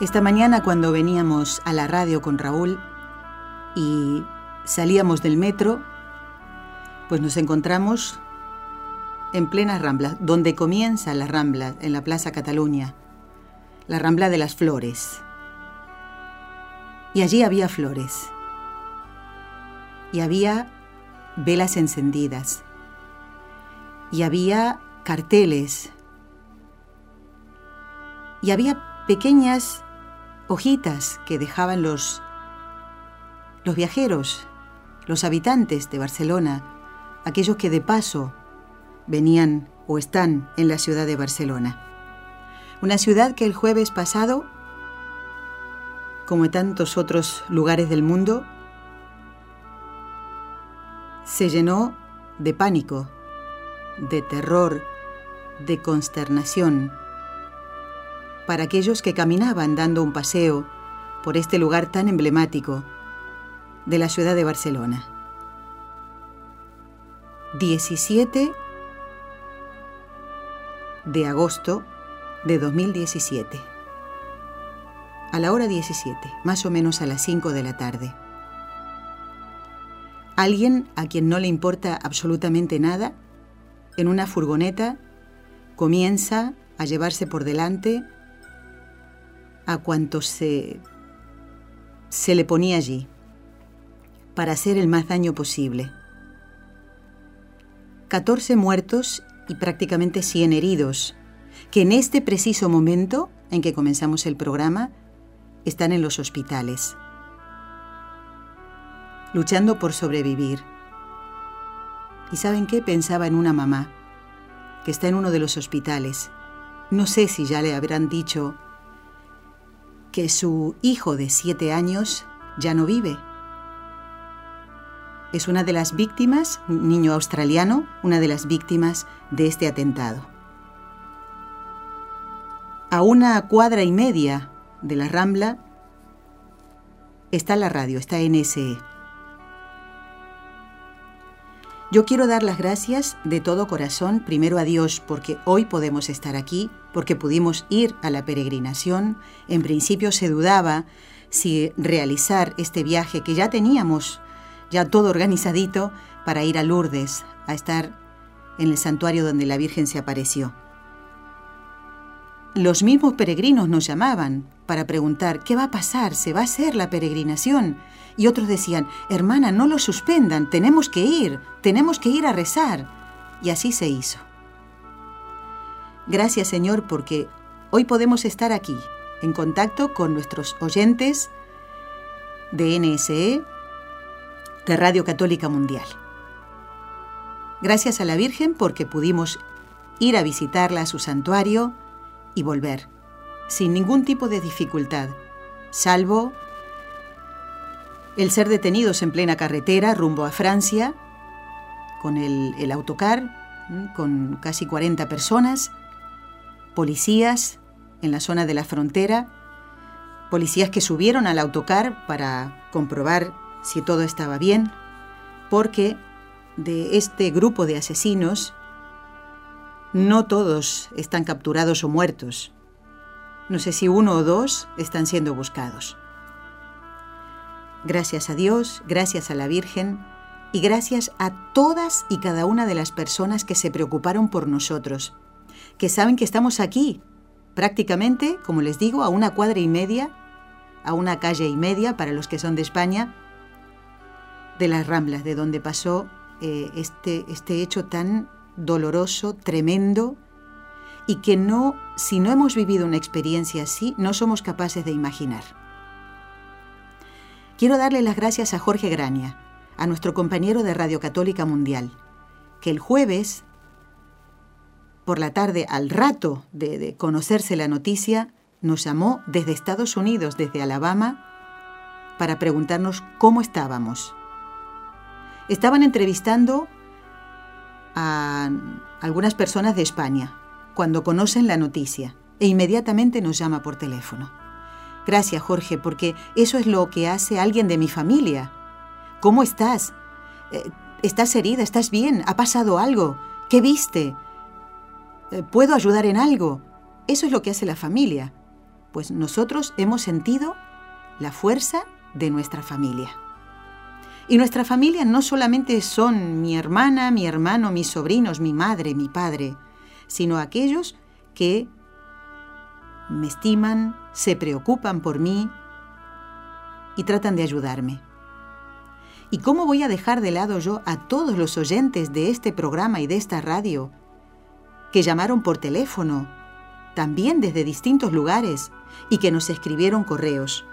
Esta mañana cuando veníamos a la radio con Raúl y salíamos del metro, pues nos encontramos en plena rambla, donde comienza la rambla, en la Plaza Cataluña, la rambla de las flores. Y allí había flores. Y había velas encendidas. Y había carteles. Y había pequeñas hojitas que dejaban los, los viajeros, los habitantes de Barcelona, aquellos que de paso venían o están en la ciudad de Barcelona. Una ciudad que el jueves pasado, como en tantos otros lugares del mundo, se llenó de pánico, de terror, de consternación, para aquellos que caminaban dando un paseo por este lugar tan emblemático de la ciudad de Barcelona. 17 de agosto de 2017. A la hora 17, más o menos a las 5 de la tarde. Alguien a quien no le importa absolutamente nada, en una furgoneta, comienza a llevarse por delante a cuanto se, se le ponía allí para hacer el más daño posible. 14 muertos y prácticamente 100 heridos, que en este preciso momento en que comenzamos el programa están en los hospitales, luchando por sobrevivir. ¿Y saben qué? Pensaba en una mamá que está en uno de los hospitales. No sé si ya le habrán dicho que su hijo de siete años ya no vive. Es una de las víctimas, un niño australiano, una de las víctimas de este atentado. A una cuadra y media de la Rambla está la radio, está NSE. Yo quiero dar las gracias de todo corazón primero a Dios porque hoy podemos estar aquí, porque pudimos ir a la peregrinación. En principio se dudaba si realizar este viaje que ya teníamos, ya todo organizadito, para ir a Lourdes, a estar en el santuario donde la Virgen se apareció. Los mismos peregrinos nos llamaban para preguntar, ¿qué va a pasar? ¿Se va a hacer la peregrinación? Y otros decían, hermana, no lo suspendan, tenemos que ir, tenemos que ir a rezar. Y así se hizo. Gracias Señor porque hoy podemos estar aquí, en contacto con nuestros oyentes de NSE, de Radio Católica Mundial. Gracias a la Virgen porque pudimos ir a visitarla a su santuario y volver, sin ningún tipo de dificultad, salvo el ser detenidos en plena carretera rumbo a Francia, con el, autocar, con casi 40 personas, policías en la zona de la frontera, policías que subieron al autocar para comprobar si todo estaba bien, porque de este grupo de asesinos no todos están capturados o muertos. No sé si uno o dos están siendo buscados. Gracias a Dios, gracias a la Virgen y gracias a todas y cada una de las personas que se preocuparon por nosotros, que saben que estamos aquí, prácticamente, como les digo, a una cuadra y media, a una calle y media para los que son de España, de las Ramblas, de donde pasó eh, este, este hecho tan doloroso, tremendo, y que no, si no hemos vivido una experiencia así, no somos capaces de imaginar. Quiero darle las gracias a Jorge Graña, a nuestro compañero de Radio Católica Mundial, que el jueves, por la tarde, al rato de, de conocerse la noticia, nos llamó desde Estados Unidos, desde Alabama, para preguntarnos cómo estábamos. Estaban entrevistando a algunas personas de España cuando conocen la noticia e inmediatamente nos llama por teléfono. Gracias Jorge, porque eso es lo que hace alguien de mi familia. ¿Cómo estás? Eh, ¿Estás herida? ¿Estás bien? ¿Ha pasado algo? ¿Qué viste? Eh, ¿Puedo ayudar en algo? Eso es lo que hace la familia. Pues nosotros hemos sentido la fuerza de nuestra familia. Y nuestra familia no solamente son mi hermana, mi hermano, mis sobrinos, mi madre, mi padre, sino aquellos que me estiman, se preocupan por mí y tratan de ayudarme. ¿Y cómo voy a dejar de lado yo a todos los oyentes de este programa y de esta radio que llamaron por teléfono, también desde distintos lugares, y que nos escribieron correos?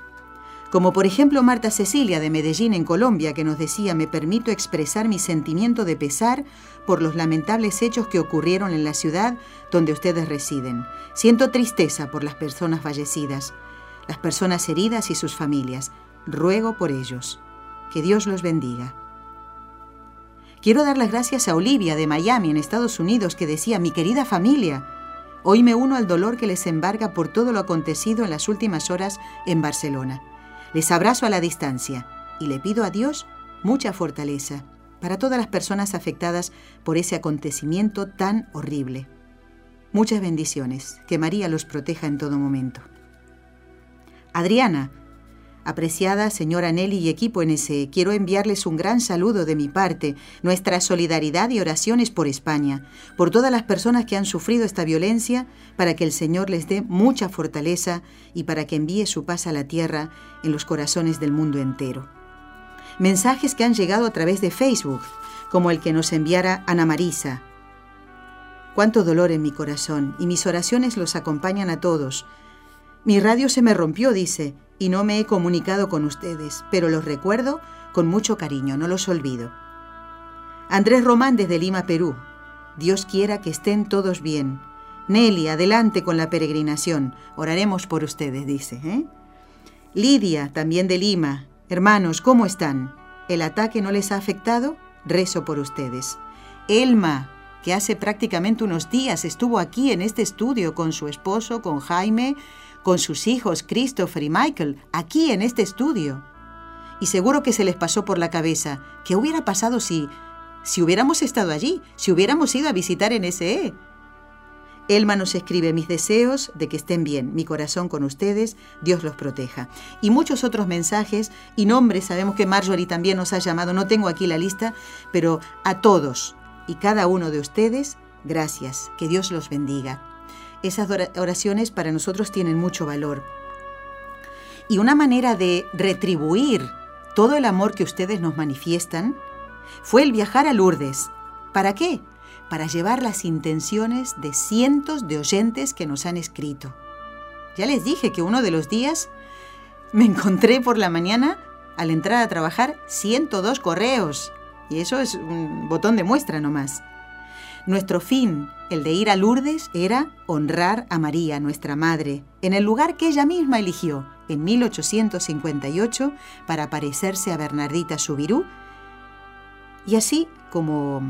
Como por ejemplo Marta Cecilia de Medellín en Colombia, que nos decía, me permito expresar mi sentimiento de pesar por los lamentables hechos que ocurrieron en la ciudad donde ustedes residen. Siento tristeza por las personas fallecidas, las personas heridas y sus familias. Ruego por ellos. Que Dios los bendiga. Quiero dar las gracias a Olivia de Miami, en Estados Unidos, que decía, mi querida familia, hoy me uno al dolor que les embarga por todo lo acontecido en las últimas horas en Barcelona. Les abrazo a la distancia y le pido a Dios mucha fortaleza para todas las personas afectadas por ese acontecimiento tan horrible. Muchas bendiciones, que María los proteja en todo momento. Adriana, Apreciada señora Nelly y equipo NSE, quiero enviarles un gran saludo de mi parte, nuestra solidaridad y oraciones por España, por todas las personas que han sufrido esta violencia, para que el Señor les dé mucha fortaleza y para que envíe su paz a la tierra en los corazones del mundo entero. Mensajes que han llegado a través de Facebook, como el que nos enviara Ana Marisa. Cuánto dolor en mi corazón, y mis oraciones los acompañan a todos. Mi radio se me rompió, dice, y no me he comunicado con ustedes, pero los recuerdo con mucho cariño, no los olvido. Andrés Román desde Lima, Perú. Dios quiera que estén todos bien. Nelly, adelante con la peregrinación. Oraremos por ustedes, dice. ¿eh? Lidia, también de Lima. Hermanos, ¿cómo están? ¿El ataque no les ha afectado? Rezo por ustedes. Elma, que hace prácticamente unos días estuvo aquí en este estudio con su esposo, con Jaime, con sus hijos Christopher y Michael, aquí en este estudio. Y seguro que se les pasó por la cabeza, ¿qué hubiera pasado si, si hubiéramos estado allí, si hubiéramos ido a visitar NSE? Elma nos escribe mis deseos de que estén bien, mi corazón con ustedes, Dios los proteja. Y muchos otros mensajes y nombres, sabemos que Marjorie también nos ha llamado, no tengo aquí la lista, pero a todos y cada uno de ustedes, gracias, que Dios los bendiga. Esas oraciones para nosotros tienen mucho valor. Y una manera de retribuir todo el amor que ustedes nos manifiestan fue el viajar a Lourdes. ¿Para qué? Para llevar las intenciones de cientos de oyentes que nos han escrito. Ya les dije que uno de los días me encontré por la mañana, al entrar a trabajar, 102 correos. Y eso es un botón de muestra nomás. Nuestro fin, el de ir a Lourdes, era honrar a María, nuestra Madre, en el lugar que ella misma eligió, en 1858, para parecerse a Bernardita Subirú. Y así como,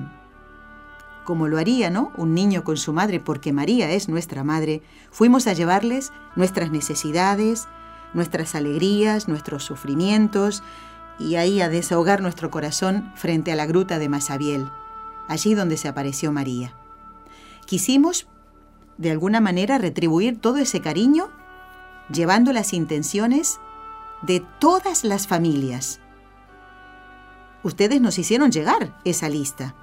como lo haría ¿no? un niño con su madre, porque María es nuestra madre, fuimos a llevarles nuestras necesidades, nuestras alegrías, nuestros sufrimientos, y ahí a desahogar nuestro corazón frente a la gruta de Masabiel allí donde se apareció María. Quisimos, de alguna manera, retribuir todo ese cariño llevando las intenciones de todas las familias. Ustedes nos hicieron llegar esa lista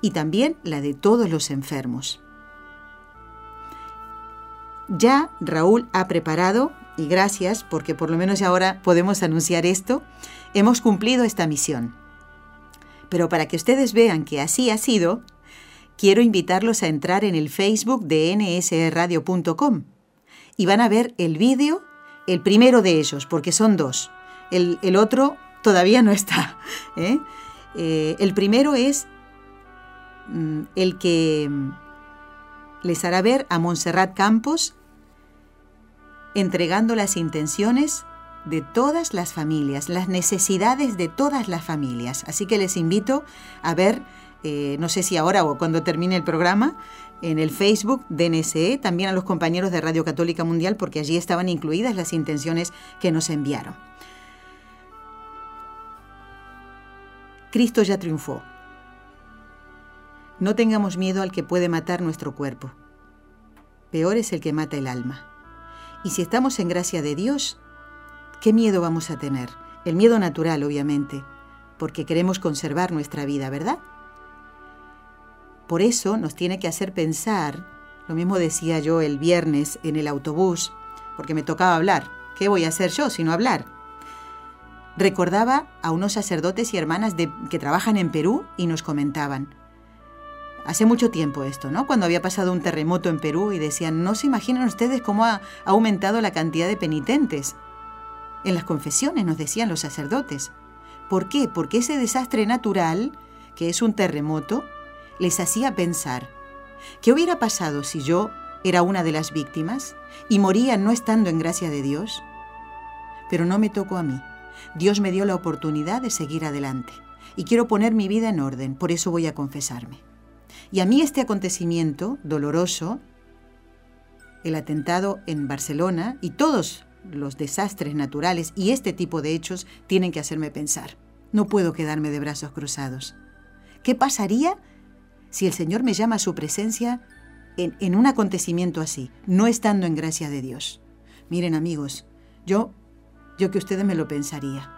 y también la de todos los enfermos. Ya Raúl ha preparado, y gracias porque por lo menos ahora podemos anunciar esto, hemos cumplido esta misión. Pero para que ustedes vean que así ha sido, quiero invitarlos a entrar en el Facebook de nsradio.com y van a ver el vídeo, el primero de ellos, porque son dos. El, otro todavía no está. ¿eh? Eh, el primero es mm, el que mm, les hará ver a Montserrat Campos entregando las intenciones de todas las familias, las necesidades de todas las familias. Así que les invito a ver, eh, no sé si ahora o cuando termine el programa, en el Facebook de NSE, también a los compañeros de Radio Católica Mundial, porque allí estaban incluidas las intenciones que nos enviaron. Cristo ya triunfó. No tengamos miedo al que puede matar nuestro cuerpo. Peor es el que mata el alma. Y si estamos en gracia de Dios, ¿qué miedo vamos a tener? El miedo natural, obviamente, porque queremos conservar nuestra vida, ¿verdad? Por eso nos tiene que hacer pensar, lo mismo decía yo el viernes en el autobús, porque me tocaba hablar. ¿Qué voy a hacer yo sino hablar? Recordaba a unos sacerdotes y hermanas de, que trabajan en Perú y nos comentaban, Hace mucho tiempo esto, ¿no? Cuando había pasado un terremoto en Perú y decían, no se imaginan ustedes cómo ha aumentado la cantidad de penitentes. En las confesiones nos decían los sacerdotes. ¿Por qué? Porque ese desastre natural, que es un terremoto, les hacía pensar, ¿qué hubiera pasado si yo era una de las víctimas y moría no estando en gracia de Dios? Pero no me tocó a mí. Dios me dio la oportunidad de seguir adelante y quiero poner mi vida en orden, por eso voy a confesarme. Y a mí este acontecimiento doloroso, el atentado en Barcelona y todos los desastres naturales y este tipo de hechos tienen que hacerme pensar. No puedo quedarme de brazos cruzados. ¿Qué pasaría si el Señor me llama a su presencia en, en, un acontecimiento así, no estando en gracia de Dios? Miren amigos, yo, yo que ustedes me lo pensaría.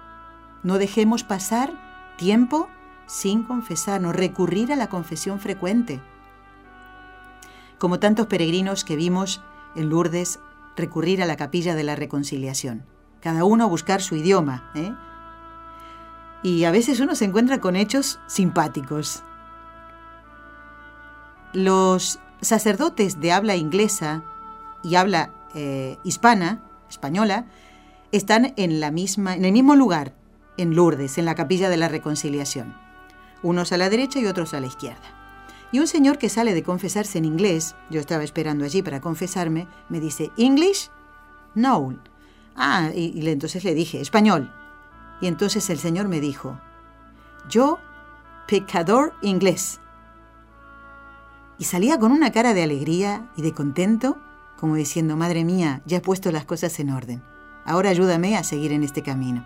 No dejemos pasar tiempo sin confesarnos, recurrir a la confesión frecuente. Como tantos peregrinos que vimos en Lourdes recurrir a la capilla de la reconciliación, cada uno a buscar su idioma. ¿eh? Y a veces uno se encuentra con hechos simpáticos. Los sacerdotes de habla inglesa y habla eh, hispana, española, están en, la misma, en el mismo lugar, en Lourdes, en la capilla de la reconciliación unos a la derecha y otros a la izquierda. Y un señor que sale de confesarse en inglés, yo estaba esperando allí para confesarme, me dice, ¿English? No. Ah, y, entonces le dije, español. Y entonces el señor me dijo, yo, pecador inglés. Y salía con una cara de alegría y de contento, como diciendo, Madre mía, ya he puesto las cosas en orden. Ahora ayúdame a seguir en este camino.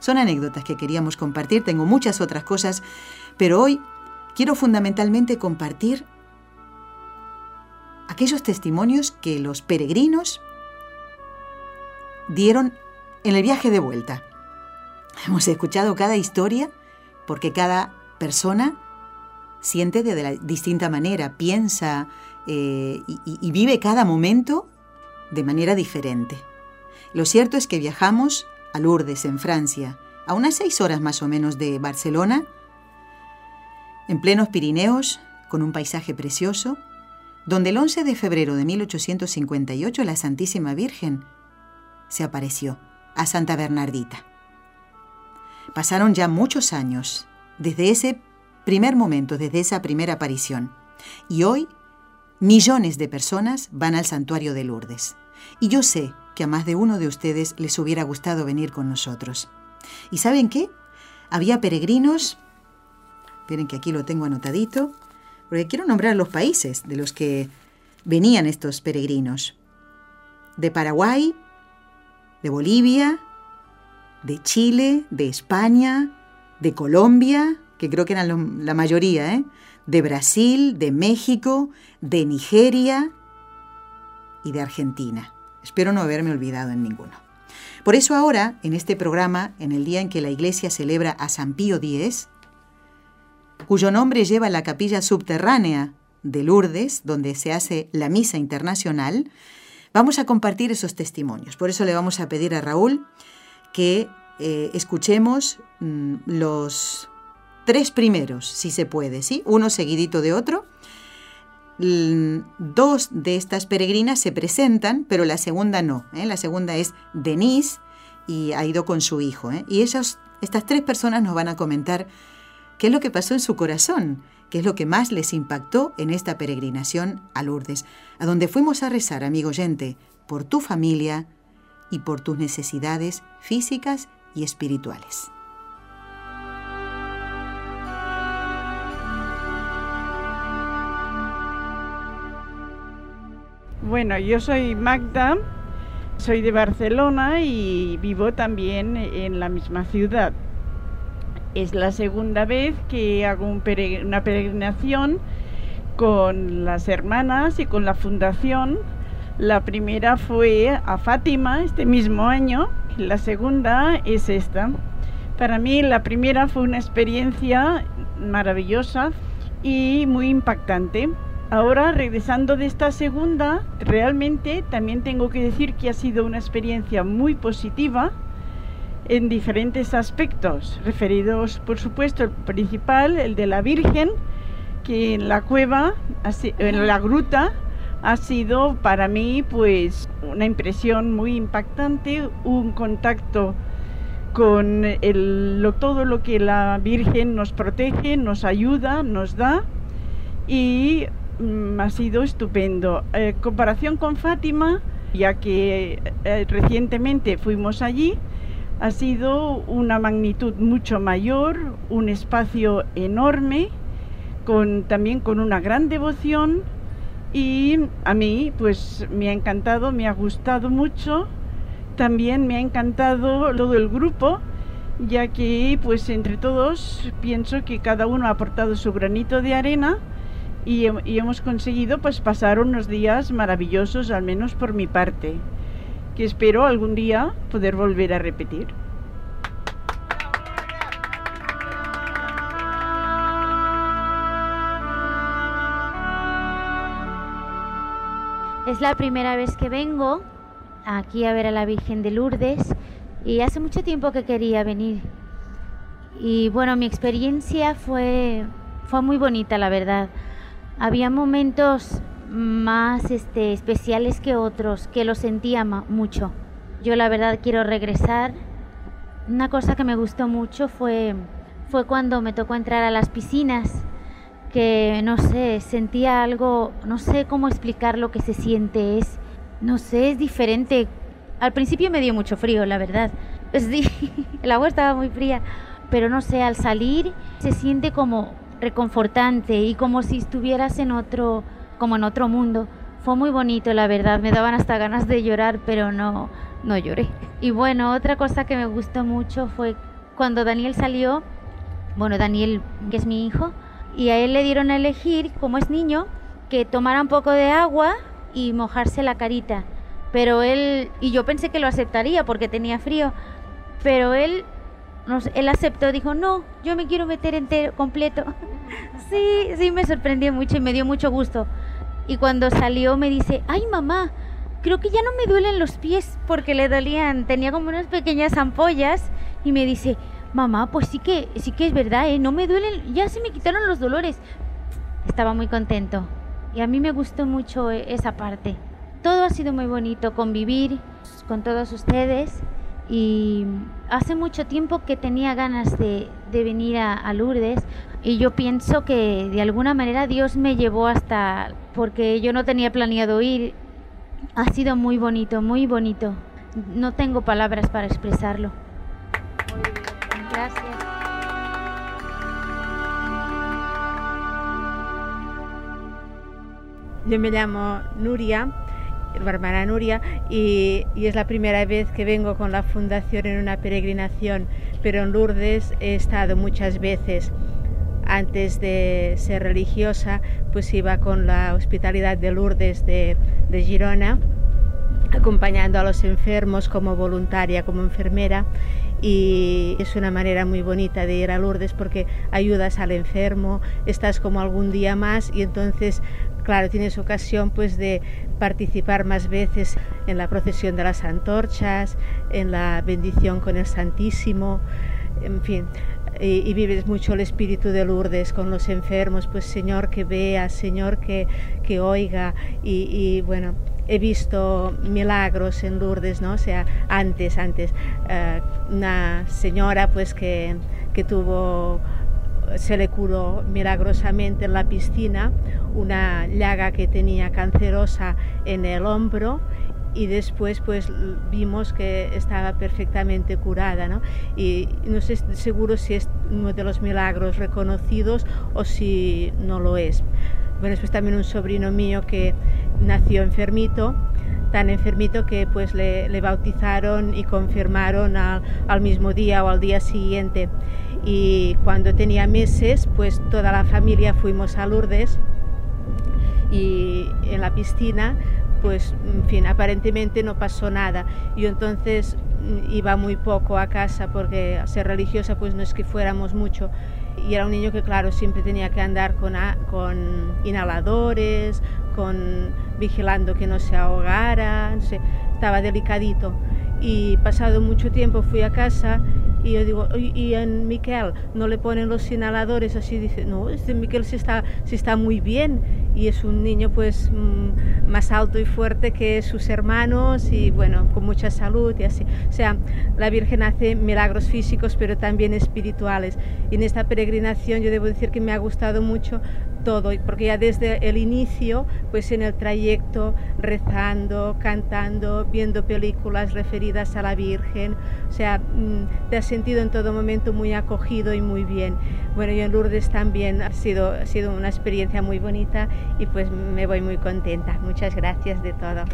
Son anécdotas que queríamos compartir, tengo muchas otras cosas, pero hoy quiero fundamentalmente compartir aquellos testimonios que los peregrinos dieron en el viaje de vuelta. Hemos escuchado cada historia porque cada persona siente de la distinta manera, piensa eh, y, y vive cada momento de manera diferente. Lo cierto es que viajamos a Lourdes, en Francia, a unas seis horas más o menos de Barcelona, en plenos Pirineos, con un paisaje precioso, donde el 11 de febrero de 1858 la Santísima Virgen se apareció a Santa Bernardita. Pasaron ya muchos años desde ese primer momento, desde esa primera aparición, y hoy millones de personas van al santuario de Lourdes. Y yo sé que a más de uno de ustedes les hubiera gustado venir con nosotros. ¿Y saben qué? Había peregrinos, miren que aquí lo tengo anotadito, porque quiero nombrar los países de los que venían estos peregrinos. De Paraguay, de Bolivia, de Chile, de España, de Colombia, que creo que eran la mayoría, ¿eh? de Brasil, de México, de Nigeria y de Argentina. Espero no haberme olvidado en ninguno. Por eso ahora, en este programa, en el día en que la Iglesia celebra a San Pío X, cuyo nombre lleva la capilla subterránea de Lourdes, donde se hace la misa internacional, vamos a compartir esos testimonios. Por eso le vamos a pedir a Raúl que eh, escuchemos mm, los tres primeros, si se puede, ¿sí? Uno seguidito de otro. Dos de estas peregrinas se presentan, pero la segunda no. ¿eh? La segunda es Denise y ha ido con su hijo. ¿eh? Y ellas, estas tres personas nos van a comentar qué es lo que pasó en su corazón, qué es lo que más les impactó en esta peregrinación a Lourdes, a donde fuimos a rezar, amigo oyente, por tu familia y por tus necesidades físicas y espirituales. Bueno, yo soy Magda, soy de Barcelona y vivo también en la misma ciudad. Es la segunda vez que hago una peregrinación con las hermanas y con la fundación. La primera fue a Fátima este mismo año, la segunda es esta. Para mí la primera fue una experiencia maravillosa y muy impactante. Ahora, regresando de esta segunda, realmente también tengo que decir que ha sido una experiencia muy positiva en diferentes aspectos, referidos, por supuesto, el principal, el de la Virgen, que en la cueva, en la gruta, ha sido para mí pues una impresión muy impactante, un contacto con todo lo que la Virgen nos protege, nos ayuda, nos da y Mm, ha sido estupendo. En eh, comparación con Fátima, ya que eh, recientemente fuimos allí, ha sido una magnitud mucho mayor, un espacio enorme, con, también con una gran devoción y a mí pues me ha encantado, me ha gustado mucho. También me ha encantado todo el grupo, ya que pues entre todos pienso que cada uno ha aportado su granito de arena y, hemos conseguido pues pasar unos días maravillosos, al menos por mi parte, espero algún día poder volver a repetir. Es la primera vez que vengo aquí a ver a la Virgen de Lourdes y hace mucho tiempo que quería venir. Y bueno, mi experiencia fue, fue muy bonita, la verdad. Había momentos más este, especiales que otros, que lo sentía mucho. Yo la verdad quiero regresar. Una cosa que me gustó mucho fue, fue cuando me tocó entrar a las piscinas, que no sé, sentía algo, no sé cómo explicar lo que se siente, es, no sé, es diferente. Al principio me dio mucho frío, la verdad. Sí, el agua estaba muy fría, pero no sé, al salir se siente como reconfortante y como si estuvieras en otro, como en otro mundo. Fue muy bonito, la verdad, me daban hasta ganas de llorar, pero no, no lloré. Y bueno, otra cosa que me gustó mucho fue cuando Daniel salió, bueno, Daniel, que es mi hijo, y a él le dieron a elegir, como es niño, que tomara un poco de agua y mojarse la carita. Pero él, y yo pensé que lo aceptaría porque tenía frío, pero él él aceptó, dijo, no, yo me quiero meter entero, completo. sí, sí, me sorprendió mucho y me dio mucho gusto. Y cuando salió me dice, ay mamá, creo que ya no me duelen los pies porque le dolían, tenía como unas pequeñas ampollas y me dice, mamá, pues sí que, sí que es verdad, ¿eh? no me duelen, ya se me quitaron los dolores. Estaba muy contento y a mí me gustó mucho esa parte. Todo ha sido muy bonito, convivir con todos ustedes y hace mucho tiempo que tenía ganas de, venir a, Lourdes y yo pienso que de alguna manera Dios me llevó hasta, porque yo no tenía planeado ir, ha sido muy bonito, muy bonito. No tengo palabras para expresarlo. Gracias. Yo me llamo Nuria hermana Nuria, y, es la primera vez que vengo con la fundación en una peregrinación, pero en Lourdes he estado muchas veces. Antes de ser religiosa, pues iba con la hospitalidad de Lourdes de, de Girona, acompañando a los enfermos como voluntaria, como enfermera y es una manera muy bonita de ir a Lourdes porque ayudas al enfermo, estás como algún día más y entonces claro, tienes ocasión pues de participar más veces en la procesión de las antorchas, en la bendición con el Santísimo, en fin, y, vives mucho el espíritu de Lourdes con los enfermos, pues Señor que vea, Señor que, que oiga y, bueno, he visto milagros en Lourdes, ¿no? O sea, antes, antes, eh, una señora pues que, que tuvo se le curó milagrosamente en la piscina una llaga que tenía cancerosa en el hombro y después pues vimos que estaba perfectamente curada ¿no? y no sé seguro si es uno de los milagros reconocidos o si no lo es. Bueno, después también un sobrino mío que nació enfermito, tan enfermito que pues le, bautizaron y confirmaron al, al mismo día o al día siguiente y cuando tenía meses pues toda la familia fuimos a Lourdes y en la piscina pues, en fin, aparentemente no pasó nada. Yo entonces mm, iba muy poco a casa porque ser religiosa pues no es que fuéramos mucho. Y era un niño que, claro, siempre tenía que andar con, con inhaladores, con vigilando que no se ahogara, estaba delicadito. Y pasado mucho tiempo fui a casa y yo digo, y, en Miquel no le ponen los inhaladores así, dice, no, este Miquel sí está, sí está muy bien y es un niño pues mm, más alto y fuerte que sus hermanos y bueno, con mucha salud y así. O sea, la Virgen hace milagros físicos pero también espirituales. Y en esta peregrinación yo debo decir que me ha gustado mucho todo, porque ya desde el inicio, pues en el trayecto, rezando, cantando, viendo películas referidas a la Virgen, o sea, mm, te has sentido en todo momento muy acogido y muy bien. Bueno, y en Lourdes también ha sido, ha sido una experiencia muy bonita y pues me voy muy contenta. Muchas gracias de todo.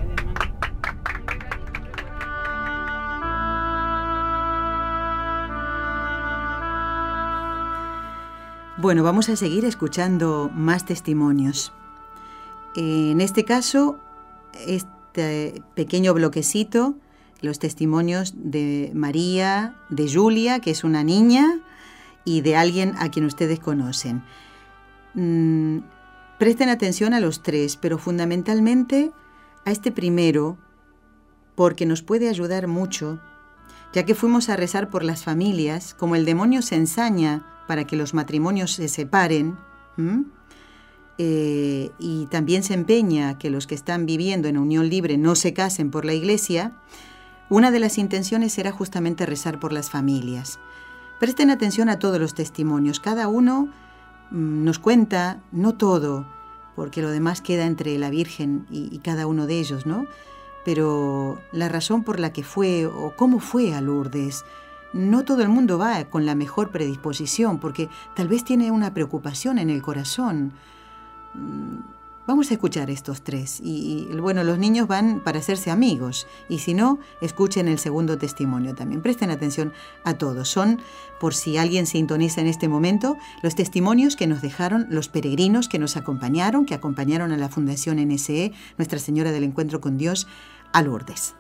Bueno, vamos a seguir escuchando más testimonios. En este caso, este pequeño bloquecito, los testimonios de María, de Julia, que es una niña, y de alguien a quien ustedes conocen. Mm, presten atención a los tres, pero fundamentalmente a este primero, porque nos puede ayudar mucho, ya que fuimos a rezar por las familias, como el demonio se ensaña para que los matrimonios se separen, eh, y también se empeña que los que están viviendo en unión libre no se casen por la iglesia, una de las intenciones era justamente rezar por las familias. Presten atención a todos los testimonios, cada uno mm, nos cuenta, no todo, porque lo demás queda entre la Virgen y, y cada uno de ellos, ¿no? Pero la razón por la que fue o cómo fue a Lourdes, no todo el mundo va con la mejor predisposición porque tal vez tiene una preocupación en el corazón. Mm, vamos a escuchar estos tres. Y, bueno, los niños van para hacerse amigos. Y si no, escuchen el segundo testimonio también. Presten atención a todos. Son, por si alguien se sintoniza en este momento, los testimonios que nos dejaron los peregrinos que nos acompañaron, que acompañaron a la Fundación NSE, Nuestra Señora del Encuentro con Dios, a Lourdes.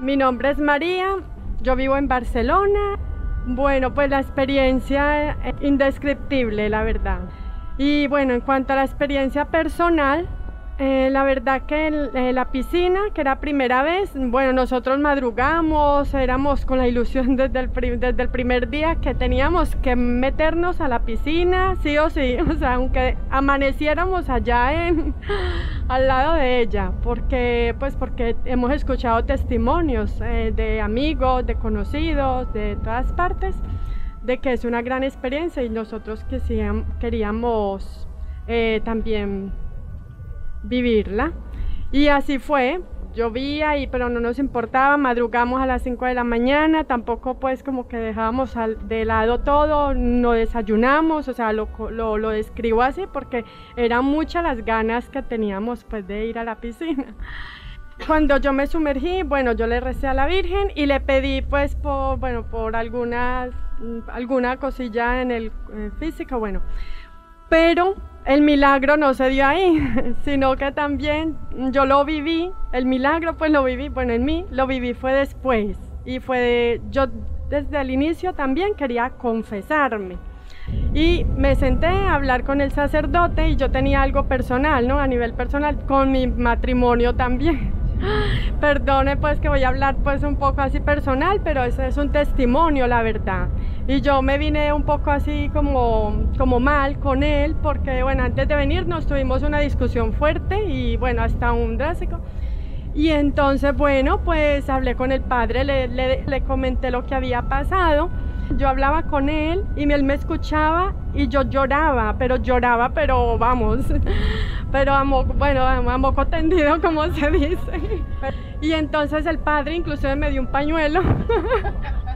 Mi nombre es María, yo vivo en Barcelona. Bueno, pues la experiencia es indescriptible, la verdad. Y bueno, en cuanto a la experiencia personal, eh, la verdad que eh, la piscina, que era primera vez, bueno, nosotros madrugamos, éramos con la ilusión desde el, desde el primer día que teníamos que meternos a la piscina, sí o sí, o sea, aunque amaneciéramos allá en, al lado de ella, porque, pues porque hemos escuchado testimonios eh, de amigos, de conocidos, de todas partes, de que es una gran experiencia y nosotros que queríamos también vivirla. Y así fue, llovía y pero no nos importaba, madrugamos a las 5 de la mañana, tampoco pues como que dejábamos de lado todo, no desayunamos, o sea, lo, lo, lo, describo así porque eran muchas las ganas que teníamos pues de ir a la piscina. Cuando yo me sumergí, bueno, yo le recé a la Virgen y le pedí pues por, bueno, por algunas, alguna cosilla en el físico, bueno, pero el milagro no se dio ahí, sino que también yo lo viví, el milagro pues lo viví, bueno, en mí lo viví fue después y fue, yo desde el inicio también quería confesarme, Y me senté a hablar con el sacerdote y yo tenía algo personal, ¿no? A nivel personal, con mi matrimonio también. Perdone pues que voy a hablar pues un poco así personal, pero eso es un testimonio, la verdad. Y yo me vine un poco así como, como mal con él, porque bueno, antes de venir nos tuvimos una discusión fuerte y bueno, hasta un drástico. Y entonces, bueno, pues hablé con el padre, le, le, le comenté lo que había pasado. Yo hablaba con él y él me escuchaba y yo lloraba, pero lloraba, pero vamos, pero a moco, bueno, a moco tendido, como se dice. Y entonces el padre inclusive me dio un pañuelo.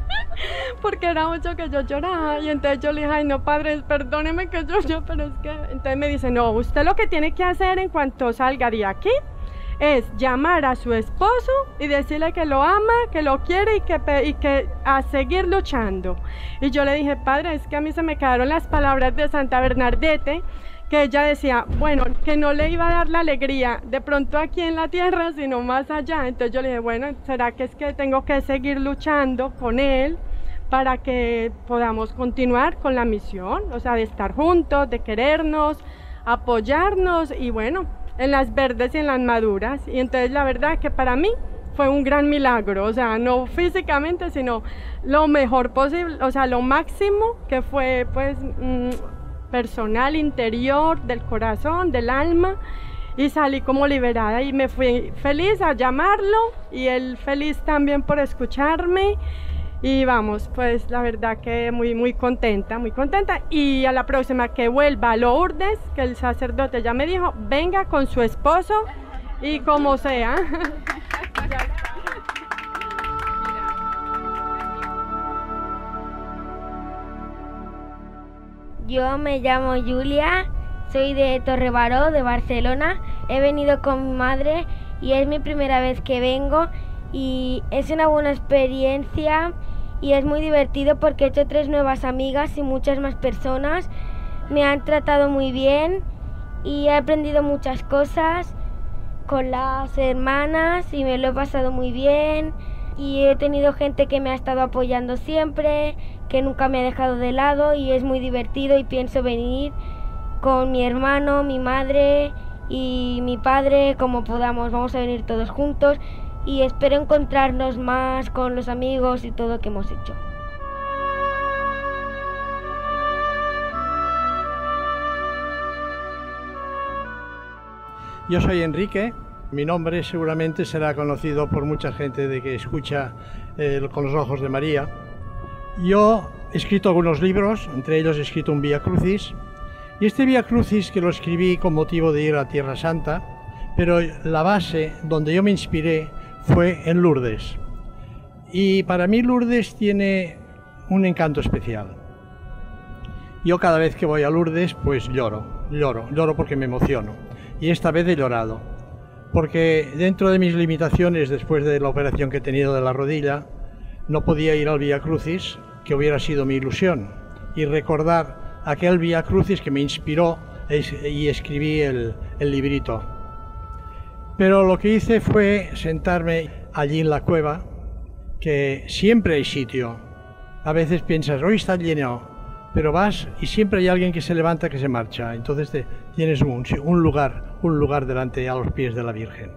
porque era mucho que yo lloraba y entonces yo le dije, ay no padre, perdóneme que yo, yo, pero es que, entonces me dice, no, usted lo que tiene que hacer en cuanto salga de aquí es llamar a su esposo y decirle que lo ama, que lo quiere y que, y que a seguir luchando. Y yo le dije, padre, es que a mí se me quedaron las palabras de Santa Bernardete, que ella decía, bueno, que no le iba a dar la alegría de pronto aquí en la tierra, sino más allá. Entonces yo le dije, bueno, ¿será que es que tengo que seguir luchando con él? para que podamos continuar con la misión, o sea, de estar juntos, de querernos, apoyarnos y bueno, en las verdes y en las maduras. Y entonces la verdad que para mí fue un gran milagro, o sea, no físicamente, sino lo mejor posible, o sea, lo máximo que fue pues mm, personal, interior, del corazón, del alma. Y salí como liberada y me fui feliz a llamarlo y él feliz también por escucharme y vamos, pues la verdad que muy, muy contenta, muy contenta. Y a la próxima que vuelva Lourdes, que el sacerdote ya me dijo, venga con su esposo y como sea. Yo me llamo Julia, soy de Torrebaró, de Barcelona. He venido con mi madre y es mi primera vez que vengo y es una buena experiencia y es muy divertido porque he hecho tres nuevas amigas y muchas más personas. Me han tratado muy bien y he aprendido muchas cosas con las hermanas y me lo he pasado muy bien y he tenido gente que me ha estado apoyando siempre, que nunca me ha dejado de lado y es muy divertido y pienso venir con mi hermano, mi madre y mi padre como podamos. Vamos a venir todos juntos y espero encontrarnos más con los amigos y todo lo que hemos hecho. Yo soy Enrique, mi nombre seguramente será conocido por mucha gente de que escucha eh, con los ojos de María. Yo he escrito algunos libros, entre ellos he escrito un Vía Crucis, y este Vía Crucis que lo escribí con motivo de ir a Tierra Santa, pero la base donde yo me inspiré fue en Lourdes. Y para mí Lourdes tiene un encanto especial. Yo cada vez que voy a Lourdes, pues lloro, lloro, lloro porque me emociono. Y esta vez he llorado, porque dentro de mis limitaciones, después de la operación que he tenido de la rodilla, no podía ir al Vía Crucis, que hubiera sido mi ilusión, y recordar aquel Vía Crucis que me inspiró y escribí el, el librito. Pero lo que hice fue sentarme allí en la cueva, que siempre hay sitio. A veces piensas, hoy está lleno, pero vas y siempre hay alguien que se levanta, que se marcha. Entonces tienes un, un lugar, un lugar delante a los pies de la Virgen.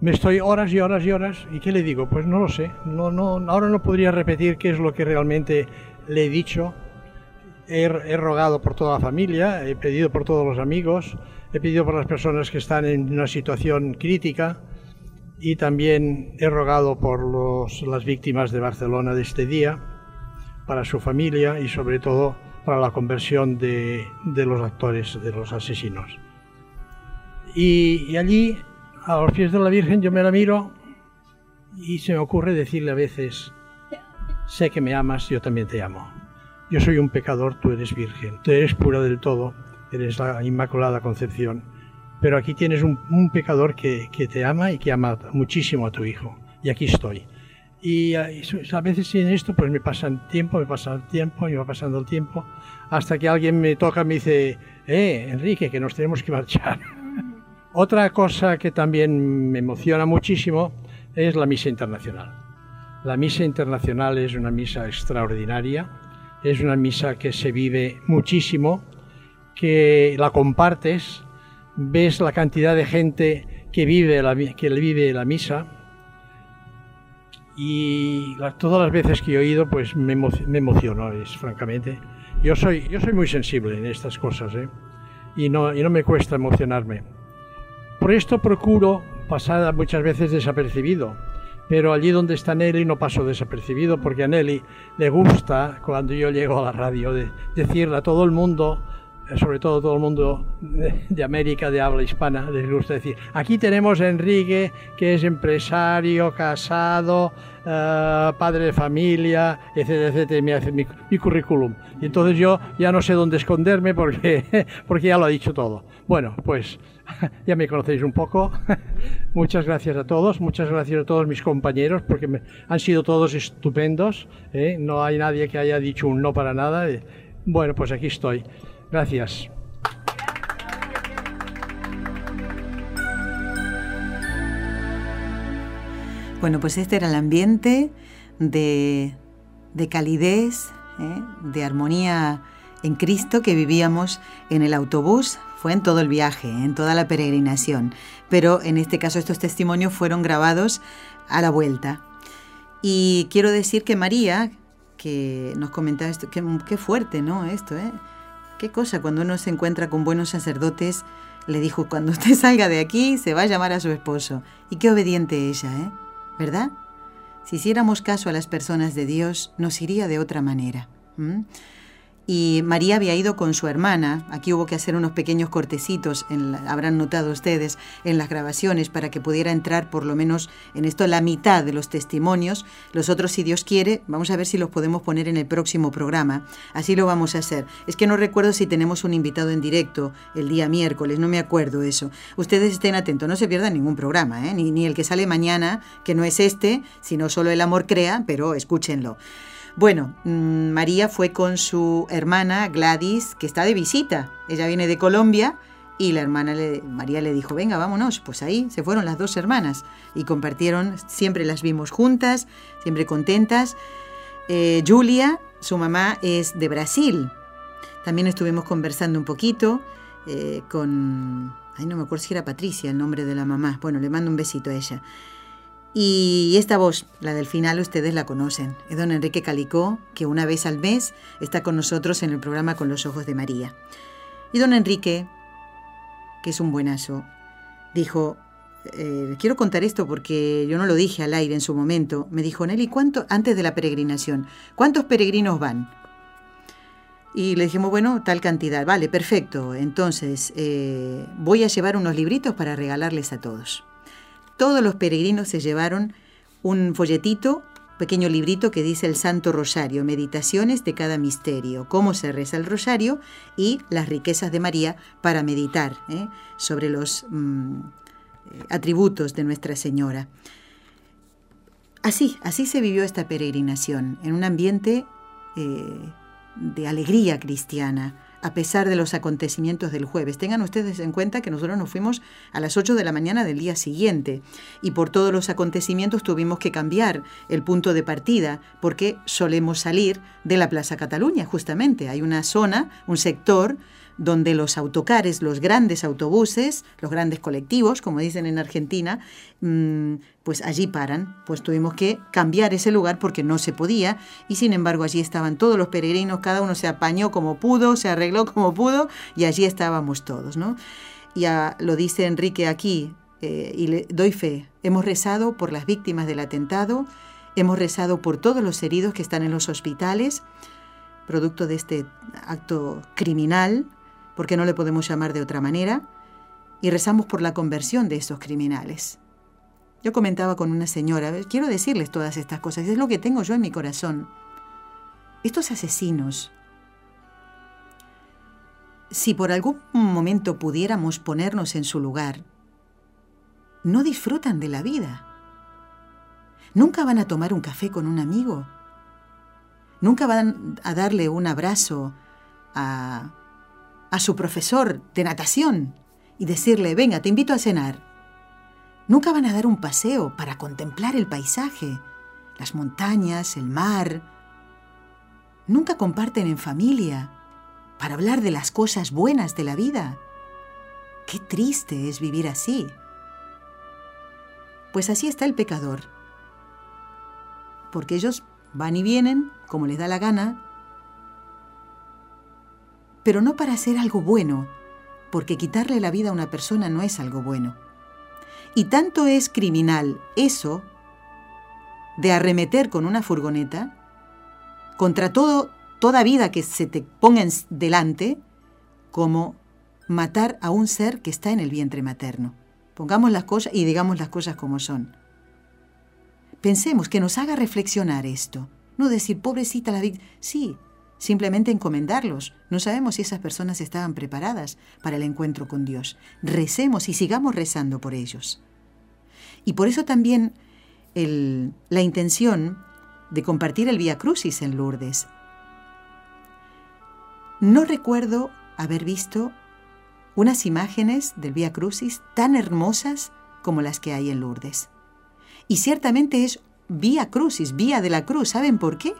Me estoy horas y horas y horas, ¿y qué le digo? Pues no lo sé. No, no, ahora no podría repetir qué es lo que realmente le he dicho. He rogado por toda la familia, he pedido por todos los amigos, he pedido por las personas que están en una situación crítica y también he rogado por las víctimas de Barcelona de este día, para su familia y sobre todo para la conversión de, de los actores, de los asesinos. Y, y allí, a los pies de la Virgen, yo me la miro y se me ocurre decirle a veces, sé que me amas, yo también te amo. Yo soy un pecador, tú eres virgen, tú eres pura del todo eres la Inmaculada Concepción. Pero aquí tienes un, pecador que, te ama y que ama muchísimo a tu hijo. Y aquí estoy. Y a, veces en esto pues me pasa el tiempo, me pasa el tiempo, y va pasando el tiempo, hasta que alguien me toca y me dice, eh, Enrique, que nos tenemos que marchar. Otra cosa que también me emociona muchísimo es la misa internacional. La misa internacional es una misa extraordinaria es una misa que se vive muchísimo, que la compartes, ves la cantidad de gente que vive la, que vive la misa y todas las veces que he oído pues me, me emociono, es, francamente. Yo soy, yo soy muy sensible en estas cosas ¿eh? y, no, y no me cuesta emocionarme. Por esto procuro pasar muchas veces desapercibido pero allí donde está Nelly no paso desapercibido porque a Nelly le gusta cuando yo llego a la radio de decirle a todo el mundo sobre todo todo el mundo de, América de habla hispana, les gusta decir, aquí tenemos a Enrique, que es empresario, casado, eh, padre de familia, etcétera, etcétera, mi, currículum. Y entonces yo ya no sé dónde esconderme porque, porque ya lo ha dicho todo. Bueno, pues ya me conocéis un poco. muchas gracias a todos, muchas gracias a todos mis compañeros porque han sido todos estupendos. ¿eh? No hay nadie que haya dicho un no para nada. Bueno, pues aquí estoy. Gracias. Bueno, pues este era el ambiente de, calidez, ¿eh? de armonía en Cristo que vivíamos en el autobús. Fue en todo el viaje, en toda la peregrinación. Pero en este caso estos testimonios fueron grabados a la vuelta. Y quiero decir que María, que nos comentaba esto, qué fuerte, ¿no? Esto, ¿eh? Qué cosa cuando uno se encuentra con buenos sacerdotes, le dijo, cuando usted salga de aquí se va a llamar a su esposo. Y qué obediente ella, ¿eh? ¿Verdad? Si hiciéramos caso a las personas de Dios, nos iría de otra manera y María había ido con su hermana. Aquí hubo que hacer unos pequeños cortecitos, habrán notado ustedes, en las grabaciones para que pudiera entrar por lo menos en esto la mitad de los testimonios. Los otros, si Dios quiere, vamos a ver si los podemos poner en el próximo programa. Así lo vamos a hacer. Es que no recuerdo si tenemos un invitado en directo el día miércoles, no me acuerdo eso. Ustedes estén atentos, no se pierdan ningún programa, ¿eh? ni, ni el que sale mañana, que no es este, sino solo el amor crea, pero escúchenlo. Bueno, mm, María fue con su hermana Gladys, que está de visita. Ella viene de Colombia y la hermana María le dijo, venga, vámonos. Pues ahí se fueron las dos hermanas y compartieron, siempre las vimos juntas, siempre contentas. Eh, Julia, su mamá es de Brasil. También estuvimos conversando un poquito eh, con... Ay, no me acuerdo si era Patricia el nombre de la mamá. Bueno, le mando un besito a ella. Y esta voz, la del final, ustedes la conocen. Es don Enrique Calicó, que una vez al mes está con nosotros en el programa Con los Ojos de María. Y don Enrique, que es un buenazo, dijo, eh, quiero contar esto porque yo no lo dije al aire en su momento. Me dijo, Nelly, ¿cuánto, antes de la peregrinación, ¿cuántos peregrinos van? Y le dijimos, bueno, tal cantidad. Vale, perfecto. Entonces, eh, voy a llevar unos libritos para regalarles a todos todos los peregrinos se llevaron un folletito, pequeño librito que dice el Santo Rosario, meditaciones de cada misterio, cómo se reza el rosario y las riquezas de María para meditar ¿eh? sobre los mm, atributos de Nuestra Señora. Así, así se vivió esta peregrinación, en un ambiente eh, de alegría cristiana, a pesar de los acontecimientos del jueves. Tengan ustedes en cuenta que nosotros nos fuimos a las 8 de la mañana del día siguiente y por todos los acontecimientos tuvimos que cambiar el punto de partida porque solemos salir de la Plaza Cataluña, justamente. Hay una zona, un sector donde los autocares, los grandes autobuses, los grandes colectivos, como dicen en Argentina, mm, pues allí paran. Pues tuvimos que cambiar ese lugar porque no se podía y sin embargo allí estaban todos los peregrinos, cada uno se apañó como pudo, se arregló como pudo y allí estábamos todos, ¿no? Y lo dice Enrique aquí eh, y le doy fe, hemos rezado por las víctimas del atentado, hemos rezado por todos los heridos que están en los hospitales, producto de este acto criminal, porque no le podemos llamar de otra manera, y rezamos por la conversión de esos criminales. Yo comentaba con una señora, quiero decirles todas estas cosas, es lo que tengo yo en mi corazón. Estos asesinos, si por algún momento pudiéramos ponernos en su lugar, no disfrutan de la vida. Nunca van a tomar un café con un amigo. Nunca van a darle un abrazo a a su profesor de natación y decirle, venga, te invito a cenar. Nunca van a dar un paseo para contemplar el paisaje, las montañas, el mar. Nunca comparten en familia para hablar de las cosas buenas de la vida. Qué triste es vivir así. Pues así está el pecador. Porque ellos van y vienen como les da la gana, pero no para hacer algo bueno, porque quitarle la vida a una persona no es algo bueno. Y tanto es criminal eso de arremeter con una furgoneta contra todo, toda vida que se te ponga delante, como matar a un ser que está en el vientre materno. Pongamos las cosas y digamos las cosas como son. Pensemos que nos haga reflexionar esto. No decir, pobrecita la víctima. Sí, simplemente encomendarlos. No sabemos si esas personas estaban preparadas para el encuentro con Dios. Recemos y sigamos rezando por ellos. Y por eso también la intención de compartir el Vía Crucis en Lourdes. No recuerdo haber visto unas imágenes del Vía Crucis tan hermosas como las que hay en Lourdes. Y ciertamente es Vía Crucis, Vía de la Cruz. ¿Saben por qué?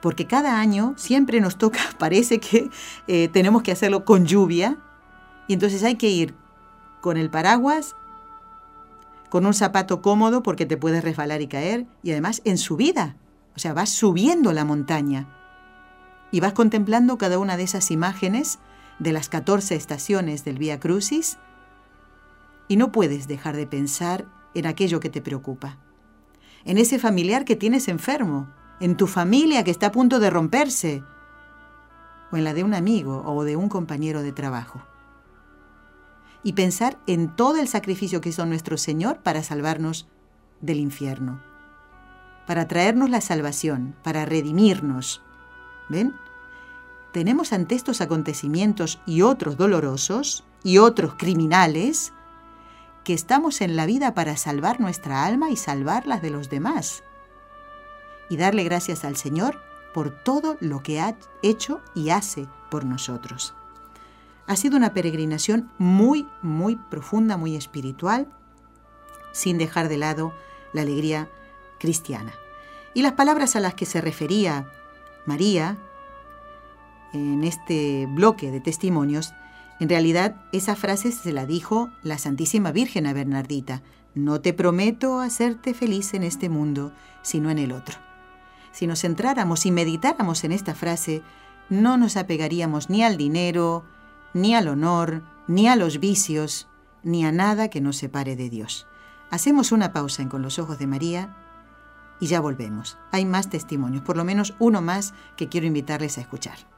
Porque cada año siempre nos toca, parece que eh, tenemos que hacerlo con lluvia, y entonces hay que ir con el paraguas, con un zapato cómodo porque te puedes resbalar y caer, y además en subida, o sea, vas subiendo la montaña y vas contemplando cada una de esas imágenes de las 14 estaciones del Vía Crucis y no puedes dejar de pensar en aquello que te preocupa, en ese familiar que tienes enfermo, en tu familia que está a punto de romperse, o en la de un amigo o de un compañero de trabajo. Y pensar en todo el sacrificio que hizo nuestro Señor para salvarnos del infierno, para traernos la salvación, para redimirnos. ¿Ven? tenemos ante estos acontecimientos y otros dolorosos y otros criminales, que estamos en la vida para salvar nuestra alma y salvarlas de los demás. Y darle gracias al Señor por todo lo que ha hecho y hace por nosotros. Ha sido una peregrinación muy, muy profunda, muy espiritual, sin dejar de lado la alegría cristiana. Y las palabras a las que se refería María, en este bloque de testimonios, en realidad esa frase se la dijo la Santísima Virgen a Bernardita. No te prometo hacerte feliz en este mundo, sino en el otro. Si nos centráramos y meditáramos en esta frase, no nos apegaríamos ni al dinero, ni al honor, ni a los vicios, ni a nada que nos separe de Dios. Hacemos una pausa en Con los Ojos de María y ya volvemos. Hay más testimonios, por lo menos uno más que quiero invitarles a escuchar.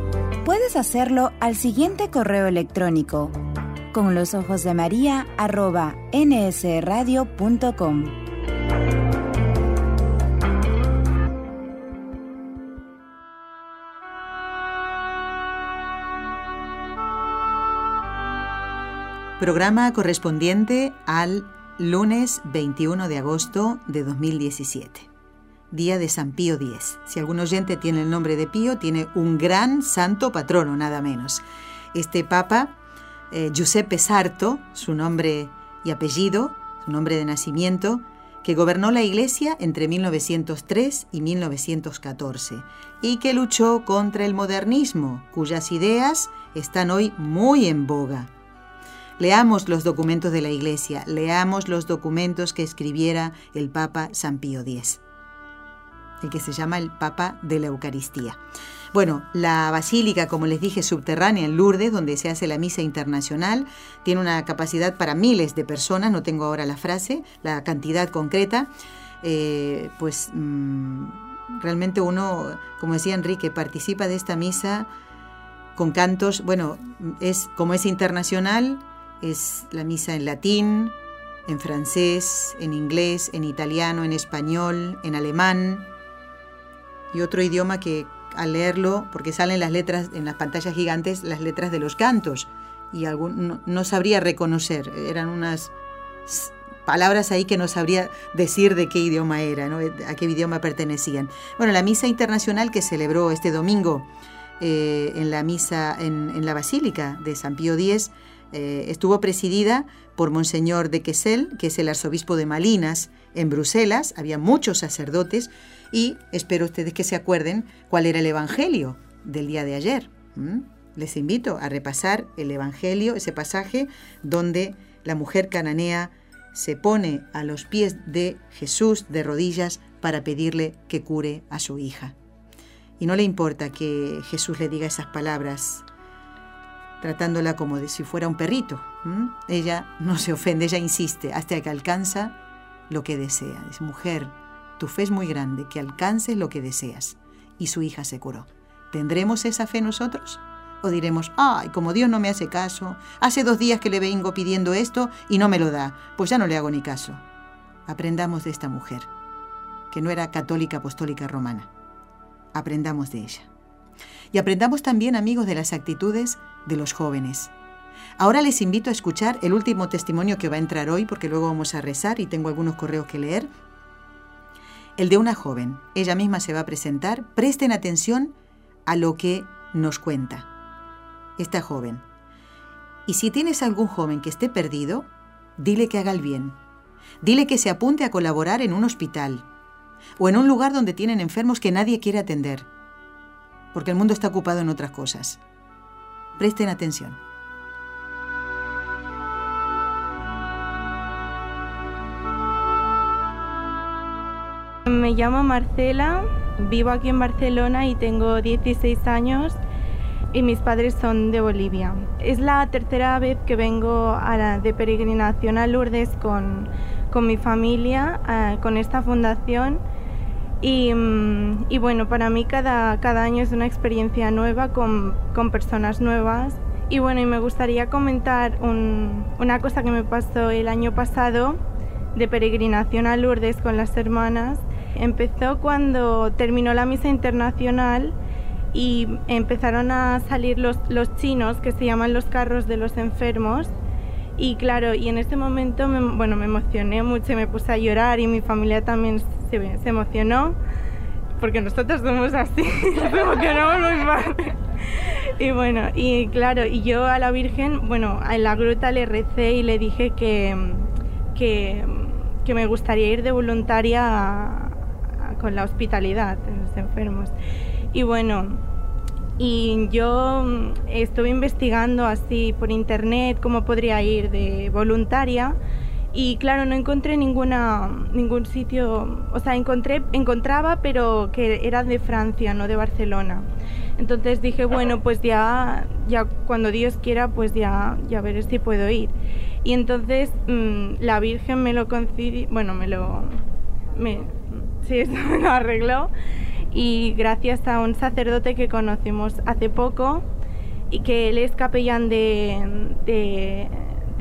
Puedes hacerlo al siguiente correo electrónico con los ojos de María arroba nsradio.com. Programa correspondiente al lunes 21 de agosto de 2017 día de San Pío X. Si algún oyente tiene el nombre de Pío, tiene un gran santo patrono, nada menos. Este papa, eh, Giuseppe Sarto, su nombre y apellido, su nombre de nacimiento, que gobernó la Iglesia entre 1903 y 1914 y que luchó contra el modernismo, cuyas ideas están hoy muy en boga. Leamos los documentos de la Iglesia, leamos los documentos que escribiera el Papa San Pío X el que se llama el Papa de la Eucaristía. Bueno, la basílica, como les dije, subterránea en Lourdes, donde se hace la misa internacional, tiene una capacidad para miles de personas, no tengo ahora la frase, la cantidad concreta, eh, pues mm, realmente uno, como decía Enrique, participa de esta misa con cantos, bueno, es como es internacional, Es la misa en latín, en francés, en inglés, en italiano, en español, en alemán y otro idioma que al leerlo, porque salen las letras en las pantallas gigantes, las letras de los cantos y algún, no, sabría reconocer, eran unas palabras ahí que no sabría decir de qué idioma era, a qué idioma pertenecían. Bueno, la misa internacional que celebró este domingo eh, en la misa en, la Basílica de San Pío X eh, estuvo presidida por Monseñor de Quesel, que es el arzobispo de Malinas, en Bruselas. Había muchos sacerdotes y espero ustedes que se acuerden cuál era el Evangelio del día de ayer. Les invito a repasar el Evangelio, ese pasaje donde la mujer cananea se pone a los pies de Jesús de rodillas para pedirle que cure a su hija. Y no le importa que Jesús le diga esas palabras, tratándola como de si fuera un perrito. Ella no se ofende, ella insiste hasta que alcanza lo que desea. Es mujer, tu fe es muy grande, que alcances lo que deseas. Y su hija se curó. ¿Tendremos esa fe nosotros? ¿O diremos, ay, como Dios no me hace caso, hace dos días que le vengo pidiendo esto y no me lo da, pues ya no le hago ni caso? Aprendamos de esta mujer, que no era católica apostólica romana aprendamos de ella. Y aprendamos también, amigos, de las actitudes de los jóvenes. Ahora les invito a escuchar el último testimonio que va a entrar hoy, porque luego vamos a rezar y tengo algunos correos que leer. El de una joven. Ella misma se va a presentar. Presten atención a lo que nos cuenta esta joven. Y si tienes algún joven que esté perdido, dile que haga el bien. Dile que se apunte a colaborar en un hospital, o en un lugar donde tienen enfermos que nadie quiere atender, porque el mundo está ocupado en otras cosas. Presten atención. Me llamo Marcela, vivo aquí en Barcelona y tengo 16 años y mis padres son de Bolivia. Es la tercera vez que vengo de peregrinación a Lourdes con, con mi familia, eh, con esta fundación Mm, y, bueno, para mí cada, cada, año es una experiencia nueva con, con, personas nuevas. Y bueno, y me gustaría comentar una cosa que me pasó el año pasado de peregrinación a Lourdes con las hermanas. Empezó cuando terminó la misa internacional y empezaron a salir los, los chinos, que se llaman los carros de los enfermos. Y claro, y en este momento me, bueno, me emocioné mucho, me puse a llorar y mi familia también se, emocionó, porque nosotros somos así, nos emocionamos muy fácil. Y bueno, y claro, y yo a la Virgen, bueno, en la gruta le recé y le dije que, que, que me gustaría ir de voluntaria con la hospitalidad de los enfermos. Y bueno, y yo estuve investigando así por internet cómo podría ir de voluntaria y claro, no encontré ninguna, ningún sitio, o sea, encontré, encontraba, pero que era de Francia, no de Barcelona. Entonces dije, bueno, pues ya, ya cuando Dios quiera, pues ya, ya veré si puedo ir. Y entonces mm, la Virgen me lo concedió, bueno, me lo, me, sí, eso me lo arregló. Y gracias a un sacerdote que conocimos hace poco y que él es capellán de, de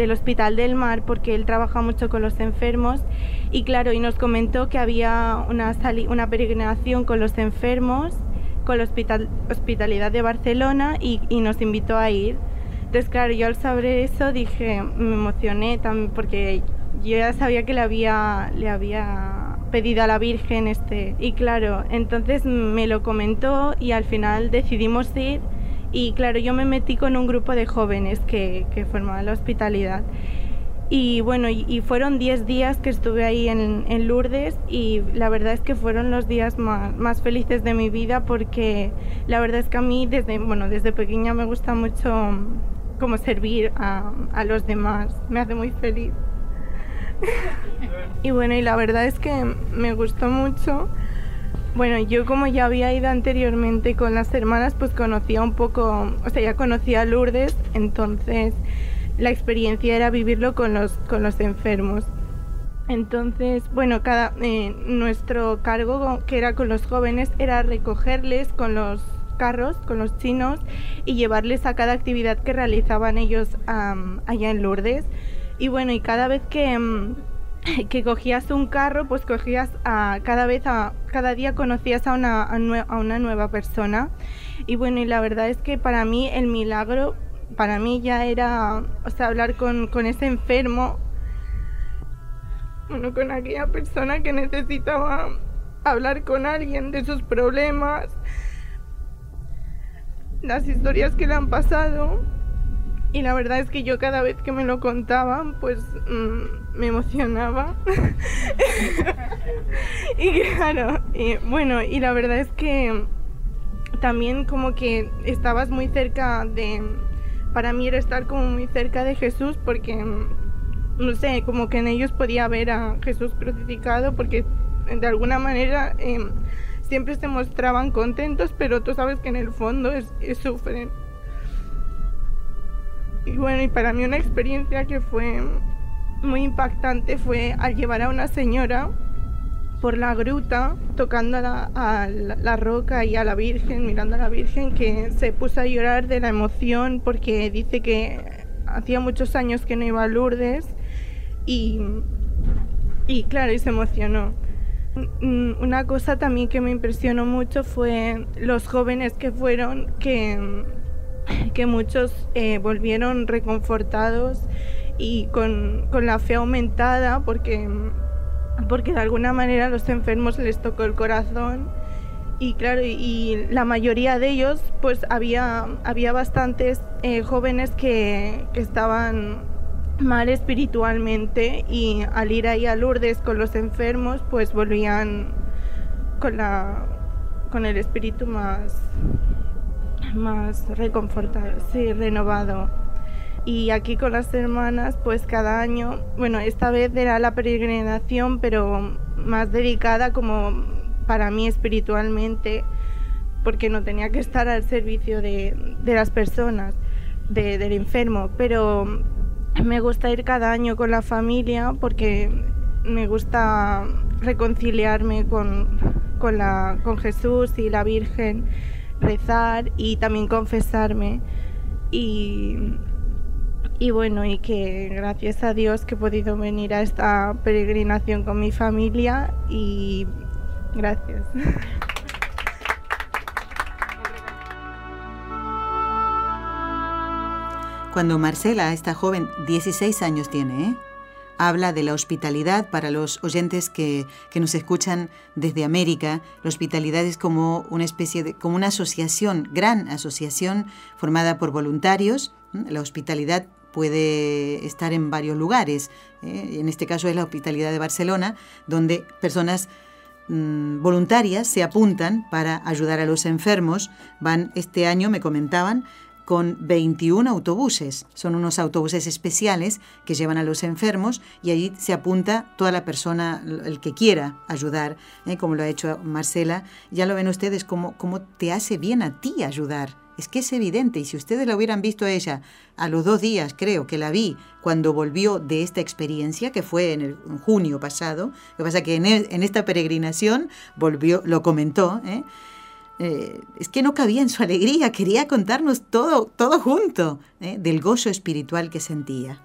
del Hospital del Mar porque él trabaja mucho con los enfermos y claro, y nos comentó que había una, una peregrinación con los enfermos, con la hospital Hospitalidad de Barcelona y, y, nos invitó a ir. Entonces, claro, yo al saber eso dije, me emocioné también porque yo ya sabía que le había, le había pedido a la Virgen este. Y claro, entonces me lo comentó y al final decidimos ir y claro, yo me metí con un grupo de jóvenes que, que formaban la hospitalidad. Y bueno, y, fueron 10 días que estuve ahí en, en, Lourdes y la verdad es que fueron los días más, más, felices de mi vida porque la verdad es que a mí desde, bueno, desde pequeña me gusta mucho como servir a, a los demás, me hace muy feliz. Y bueno, y la verdad es que me gustó mucho bueno, yo como ya había ido anteriormente con las hermanas, pues conocía un poco, o sea, ya conocía a Lourdes, entonces la experiencia era vivirlo con los, con los enfermos. Entonces, bueno, cada, eh, nuestro cargo que era con los jóvenes era recogerles con los, carros con los chinos y llevarles a cada actividad que realizaban ellos allá en Lourdes. Y bueno, y cada vez que, mm, que cogías un carro, pues cogías a, cada vez, a, cada día conocías a una, a una nueva persona. Y bueno, y la verdad es que para mí el milagro, para mí ya era, o sea, hablar con, con ese enfermo, bueno, con aquella persona que necesitaba hablar con alguien de sus problemas, las historias que le han pasado. Y la verdad es que yo cada vez que me lo contaban, pues mm, me emocionaba. y claro, y, bueno, y la verdad es que también como que estabas muy cerca de, para mí era estar como muy cerca de Jesús porque, no sé, como que en ellos podía ver a Jesús crucificado porque de alguna manera em, siempre se mostraban contentos, pero tú sabes que en el fondo es, sufren. Y bueno, y para mí una experiencia que fue muy impactante fue al llevar a una señora por la gruta, tocando a la, roca y a la Virgen, mirando a la Virgen, que se puso a llorar de la emoción porque dice que hacía muchos años que no iba a Lourdes y, y claro, y se emocionó. Una cosa también que me impresionó mucho fue los jóvenes que fueron, que, que muchos eh, volvieron reconfortados y con, con, la fe aumentada porque, porque de alguna manera a los enfermos les tocó el corazón. Y claro, y, la mayoría de ellos pues había, había bastantes eh, jóvenes que, que estaban mal espiritualmente y al ir ahí a Lourdes con los enfermos, pues volvían con la con el espíritu más más reconfortado, sí, renovado. Y aquí con las hermanas, pues cada año, bueno, esta vez era la peregrinación, pero más dedicada como para mí espiritualmente, porque no tenía que estar al servicio de, de las personas, de, del enfermo, pero me gusta ir cada año con la familia porque me gusta reconciliarme con, la, con Jesús y la Virgen, rezar y también confesarme. Y, y bueno, y que gracias a Dios que he podido venir a esta peregrinación con mi familia y gracias. Cuando Marcela, esta joven, 16 años tiene, ¿eh? Habla de la hospitalidad para los oyentes que, nos escuchan desde América. La hospitalidad es como una especie de, como una asociación, gran asociación formada por voluntarios. La hospitalidad puede estar en varios lugares. ¿eh? En este caso es la hospitalidad de Barcelona, donde personas mm, voluntarias se apuntan para ayudar a los enfermos. Van este año, me comentaban, con 21 autobuses. Son unos autobuses especiales que llevan a los enfermos y allí se apunta toda la persona, el que quiera ayudar, ¿eh? como lo ha hecho Marcela. Ya lo ven ustedes cómo, cómo te hace bien a ti ayudar. Es que es evidente, y si ustedes la hubieran visto a ella a los dos días, creo que la vi cuando volvió de esta experiencia, que fue en, junio pasado, lo que pasa que en, en, esta peregrinación volvió, lo comentó, ¿eh? Eh, es que no cabía en su alegría, quería contarnos todo, todo junto, ¿eh? del gozo espiritual que sentía.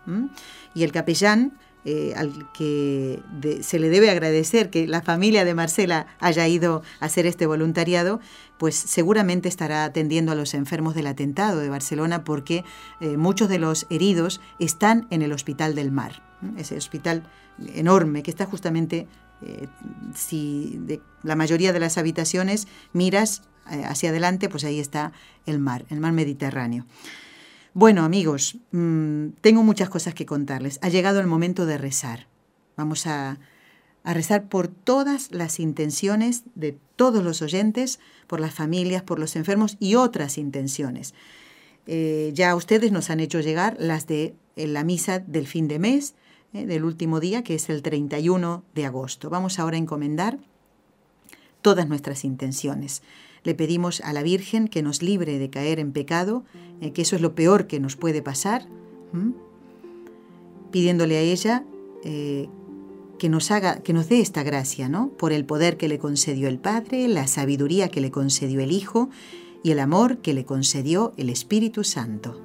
Y el capellán, eh, al que se le debe agradecer que la familia de Marcela haya ido a hacer este voluntariado, pues seguramente estará atendiendo a los enfermos del atentado de Barcelona porque muchos de los heridos están en el Hospital del Mar, ese hospital enorme que está justamente eh, si la mayoría de las habitaciones miras eh, hacia adelante, pues ahí está el mar, el mar Mediterráneo. Bueno, amigos, mm, tengo muchas cosas que contarles. Ha llegado el momento de rezar. Vamos a, rezar por todas las intenciones de todos los oyentes, por las familias, por los enfermos y otras intenciones. Eh, ya ustedes nos han hecho llegar las de la misa del fin de mes, eh, del último día, que es el 31 de agosto. Vamos ahora a encomendar todas nuestras intenciones. Le pedimos a la Virgen que nos libre de caer en pecado, eh, que eso es lo peor que nos puede pasar, pidiéndole a ella eh, que nos haga, que nos dé esta gracia, ¿no? Por el poder que le concedió el Padre, la sabiduría que le concedió el Hijo y el amor que le concedió el Espíritu Santo.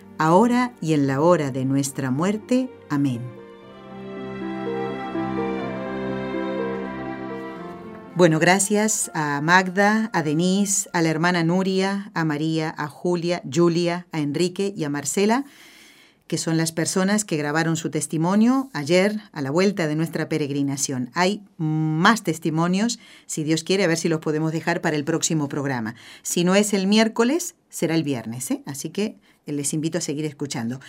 ahora y en la hora de nuestra muerte. Amén. Bueno, gracias a Magda, a Denise, a la hermana Nuria, a María, a Julia, Julia, a Enrique y a Marcela que son las personas que grabaron su testimonio ayer a la vuelta de nuestra peregrinación. Hay más testimonios, si Dios quiere, a ver si los podemos dejar para el próximo programa. Si no es el miércoles, será el viernes, ¿eh? así que les invito a seguir escuchando.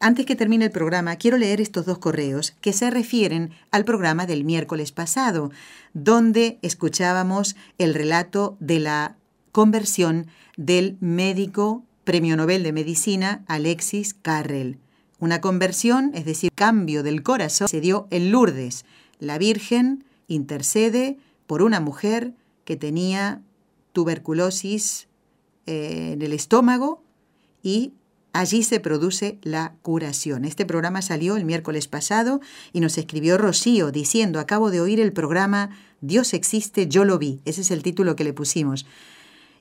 Antes que termine el programa, quiero leer estos dos correos que se refieren al programa del miércoles pasado, donde escuchábamos el relato de la conversión del médico Premio Nobel de Medicina Alexis Carrel. Una conversión, es decir, cambio del corazón, se dio en Lourdes. La Virgen intercede por una mujer que tenía tuberculosis eh, en el estómago y allí se produce la curación. Este programa salió el miércoles pasado y nos escribió Rocío diciendo, acabo de oír el programa Dios existe, yo lo vi. Ese es el título que le pusimos.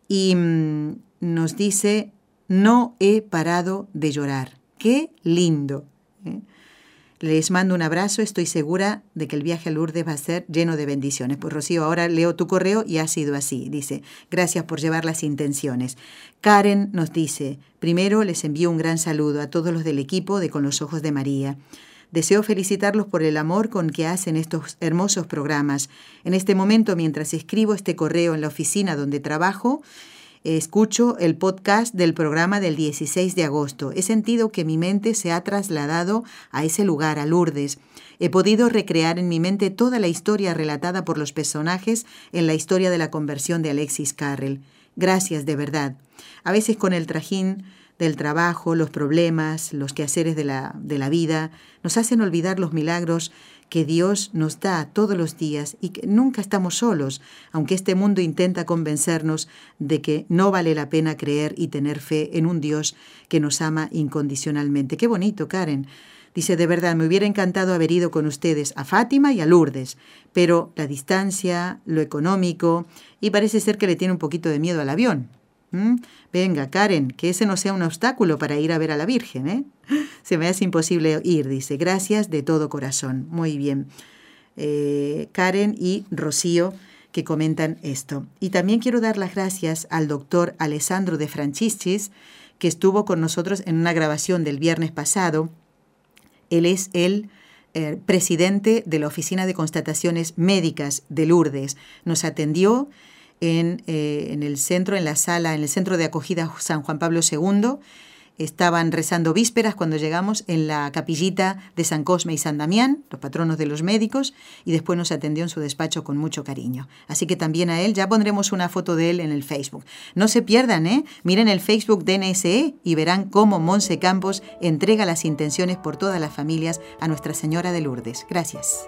Y mm, nos dice, no he parado de llorar. Qué lindo. Les mando un abrazo, estoy segura de que el viaje a Lourdes va a ser lleno de bendiciones. Pues Rocío, ahora leo tu correo y ha sido así. Dice, gracias por llevar las intenciones. Karen nos dice, primero les envío un gran saludo a todos los del equipo de Con los Ojos de María. Deseo felicitarlos por el amor con que hacen estos hermosos programas. En este momento, mientras escribo este correo en la oficina donde trabajo, Escucho el podcast del programa del 16 de agosto. He sentido que mi mente se ha trasladado a ese lugar, a Lourdes. He podido recrear en mi mente toda la historia relatada por los personajes en la historia de la conversión de Alexis Carrel. Gracias, de verdad. A veces con el trajín del trabajo, los problemas, los quehaceres de la, de la vida, nos hacen olvidar los milagros que Dios nos da todos los días y que nunca estamos solos, aunque este mundo intenta convencernos de que no vale la pena creer y tener fe en un Dios que nos ama incondicionalmente. Qué bonito, Karen. Dice, de verdad, me hubiera encantado haber ido con ustedes a Fátima y a Lourdes, pero la distancia, lo económico, y parece ser que le tiene un poquito de miedo al avión. ¿Mm? Venga, Karen, que ese no sea un obstáculo para ir a ver a la Virgen, ¿eh? Se me hace imposible ir, dice. Gracias de todo corazón. Muy bien. Eh, Karen y Rocío que comentan esto. Y también quiero dar las gracias al doctor Alessandro de Franciscis, que estuvo con nosotros en una grabación del viernes pasado. Él es el eh, presidente de la Oficina de Constataciones Médicas de Lourdes. Nos atendió en, eh, en el centro, en la sala, en el centro de acogida San Juan Pablo II estaban rezando vísperas cuando llegamos en la capillita de San Cosme y San Damián, los patronos de los médicos, y después nos atendió en su despacho con mucho cariño. Así que también a él, ya pondremos una foto de él en el Facebook. No se pierdan, ¿eh? Miren el Facebook de NSE y verán cómo Monse Campos entrega las intenciones por todas las familias a Nuestra Señora de Lourdes. Gracias.